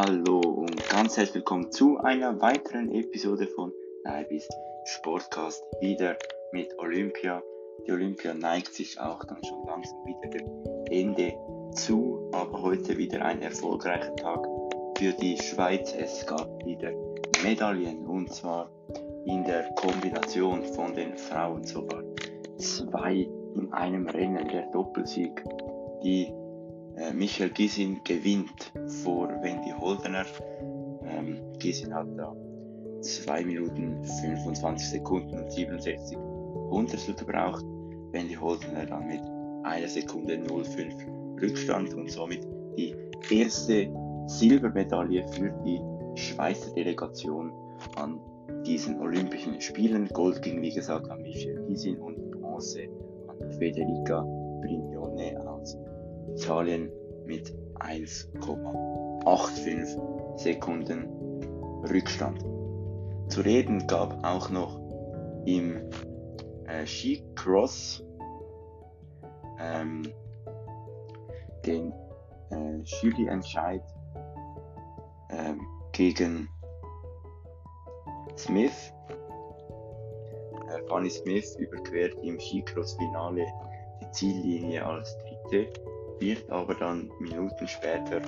Hallo und ganz herzlich willkommen zu einer weiteren Episode von Leibis Sportcast. Wieder mit Olympia. Die Olympia neigt sich auch dann schon langsam wieder dem Ende zu, aber heute wieder ein erfolgreicher Tag für die Schweiz. Es gab wieder Medaillen und zwar in der Kombination von den Frauen sogar zwei in einem Rennen der Doppelsieg. Die äh, Michael Gisin gewinnt vor Wendy Holdener. Ähm, Gisin hat da 2 Minuten 25 Sekunden und 67 Hundertstel gebraucht. Wendy Holdener dann mit einer Sekunde 05 Rückstand und somit die erste Silbermedaille für die Schweizer Delegation an diesen Olympischen Spielen. Gold ging wie gesagt an Michel Gisin und Bronze an Federica Brignone aus Italien mit 1,85 Sekunden Rückstand. Zu reden gab auch noch im äh, Skicross ähm, den äh, Juryentscheid ähm, gegen Smith. Äh, Fanny Smith überquert im Skicross-Finale die Ziellinie als Dritte, wird aber dann Minuten später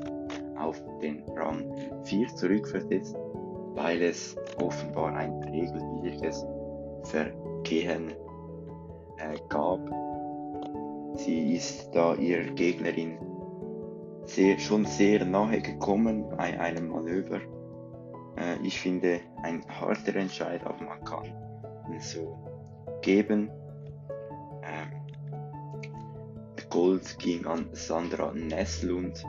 auf den Rang 4 zurückversetzt, weil es offenbar ein regelwidriges Vergehen äh, gab. Sie ist da ihrer Gegnerin sehr, schon sehr nahe gekommen bei einem Manöver. Äh, ich finde ein harter Entscheid, aber man kann so geben. Gold ging an Sandra Nesslund,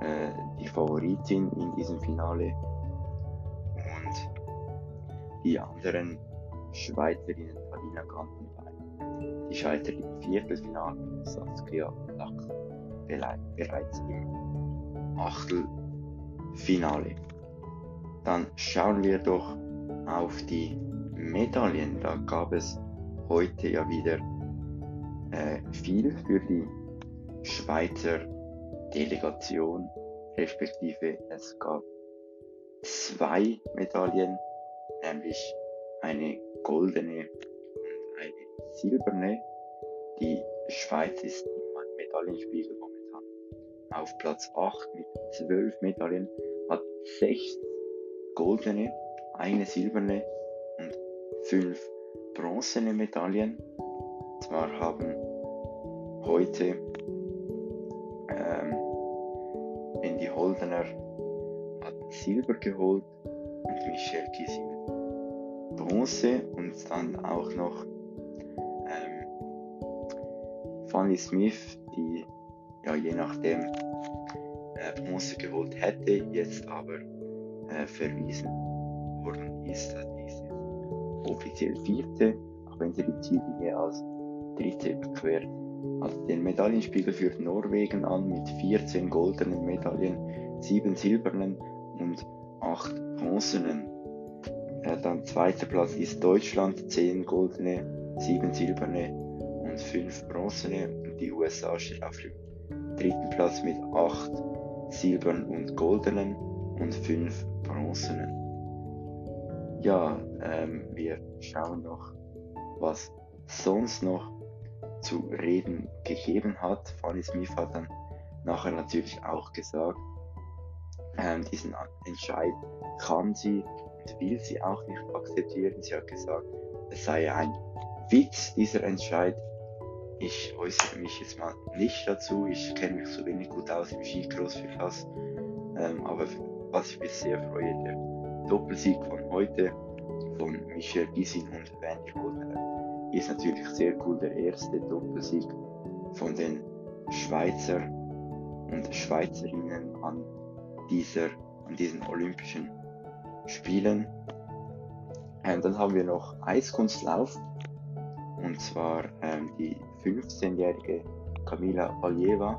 äh, die Favoritin in diesem Finale. Und die anderen Schweizerinnen, Alina Gantenbein, die scheitert im Viertelfinale, Saskia Lack bereits im Achtelfinale. Dann schauen wir doch auf die Medaillen. Da gab es heute ja wieder viel für die Schweizer Delegation, respektive es gab zwei Medaillen, nämlich eine goldene und eine silberne. Die Schweiz ist im Medaillenspiegel momentan auf Platz 8 mit 12 Medaillen, hat 6 goldene, eine silberne und 5 bronzene Medaillen. Zwar haben heute ähm, Andy Holdener hat Silber geholt und Michel Gisin Bronze und dann auch noch ähm, Fanny Smith, die ja je nachdem äh, Bronze geholt hätte, jetzt aber äh, verwiesen worden ist. Die ist offiziell vierte, auch wenn sie die Ziellinie als dritte überquert. Also den Medaillenspiegel führt Norwegen an mit 14 goldenen Medaillen, 7 silbernen und 8 bronzenen. Äh, dann zweiter Platz ist Deutschland, 10 goldene, 7 silberne und 5 bronzene. Und die USA steht auf dem dritten Platz mit 8 silbernen und goldenen und 5 bronzenen. Ja, ähm, wir schauen noch, was sonst noch zu reden gegeben hat. Fanny Smith hat dann nachher natürlich auch gesagt, ähm, diesen Entscheid kann sie und will sie auch nicht akzeptieren. Sie hat gesagt, es sei ein Witz, dieser Entscheid. Ich äußere mich jetzt mal nicht dazu. Ich kenne mich so wenig gut aus im Skicross für das. Ähm, aber was ich mich sehr freue, der Doppelsieg von heute von Michel Gisin und Wendy Holdener ist natürlich sehr cool. Der erste Doppelsieg von den Schweizer und Schweizerinnen an dieser, an diesen Olympischen Spielen. Und dann haben wir noch Eiskunstlauf. Und zwar ähm, die 15-jährige Kamila Valjeva.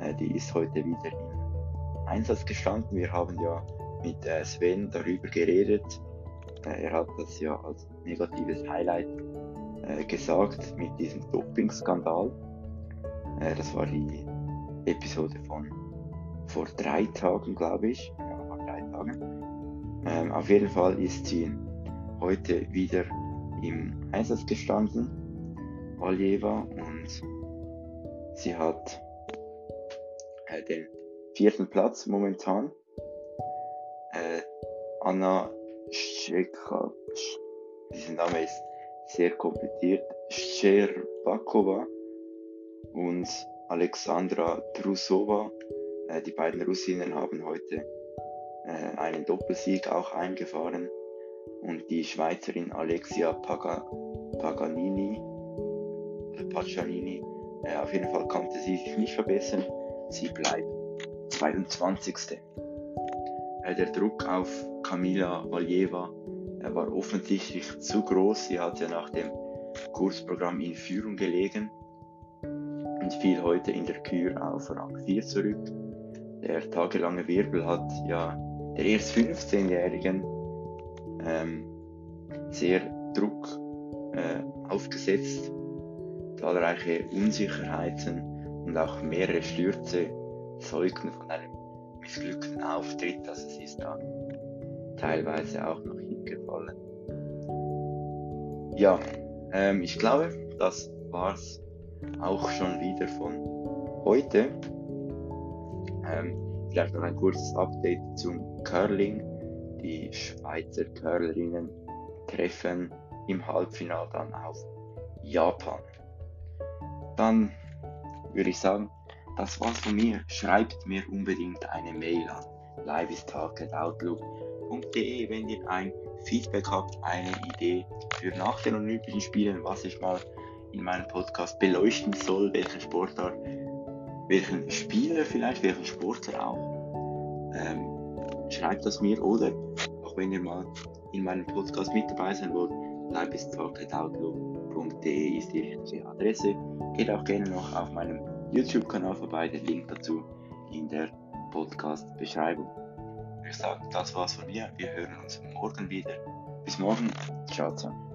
Äh, die ist heute wieder im Einsatz gestanden. Wir haben ja mit äh, Sven darüber geredet. Äh, er hat das ja als negatives Highlight äh, gesagt mit diesem Doping-Skandal. Äh, das war die Episode von vor drei Tagen, glaube ich. Ja, vor drei Tagen. Ähm, auf jeden Fall ist sie heute wieder im Einsatz gestanden, Valjeva, und sie hat äh, den vierten Platz momentan. Äh, Anna Scheka, dieser Name ist sehr kompliziert, Sherbakova und Alexandra Trusova. Äh, die beiden Russinnen haben heute äh, einen Doppelsieg auch eingefahren und die Schweizerin Alexia Paga Paganini, Paganini, äh, auf jeden Fall konnte sie sich nicht verbessern. Sie bleibt 22. Äh, der Druck auf Kamila Valjeva äh, war offensichtlich zu groß. Sie hat ja nach dem Kursprogramm in Führung gelegen und fiel heute in der Kür auf Rang 4 zurück. Der tagelange Wirbel hat ja der erst 15-Jährigen ähm, sehr Druck äh, aufgesetzt, zahlreiche Unsicherheiten und auch mehrere Stürze zeugten von einem missglückten Auftritt, also sie ist da teilweise auch noch hingefallen. Ja, ähm, ich glaube, das war's auch schon wieder von heute. Ähm, vielleicht noch ein kurzes Update zum Curling. Die Schweizer Curlerinnen treffen im Halbfinale dann auf Japan. Dann würde ich sagen, das war's von mir. Schreibt mir unbedingt eine Mail an liveistalk.outlook.de, wenn ihr ein Feedback habt, eine Idee für nach den Olympischen Spielen, was ich mal in meinem Podcast beleuchten soll, welchen Sportart, welchen Spieler vielleicht, welchen Sportler auch. Ähm, schreibt das mir oder auch wenn ihr mal in meinem Podcast mit dabei sein wollt, liveistalk.outlook.de ist die Adresse. Geht auch gerne noch auf meinem YouTube-Kanal vorbei, der Link dazu in der Podcast-Beschreibung. Ich sage, das war's von mir. Wir hören uns morgen wieder. Bis morgen. Ciao, ciao.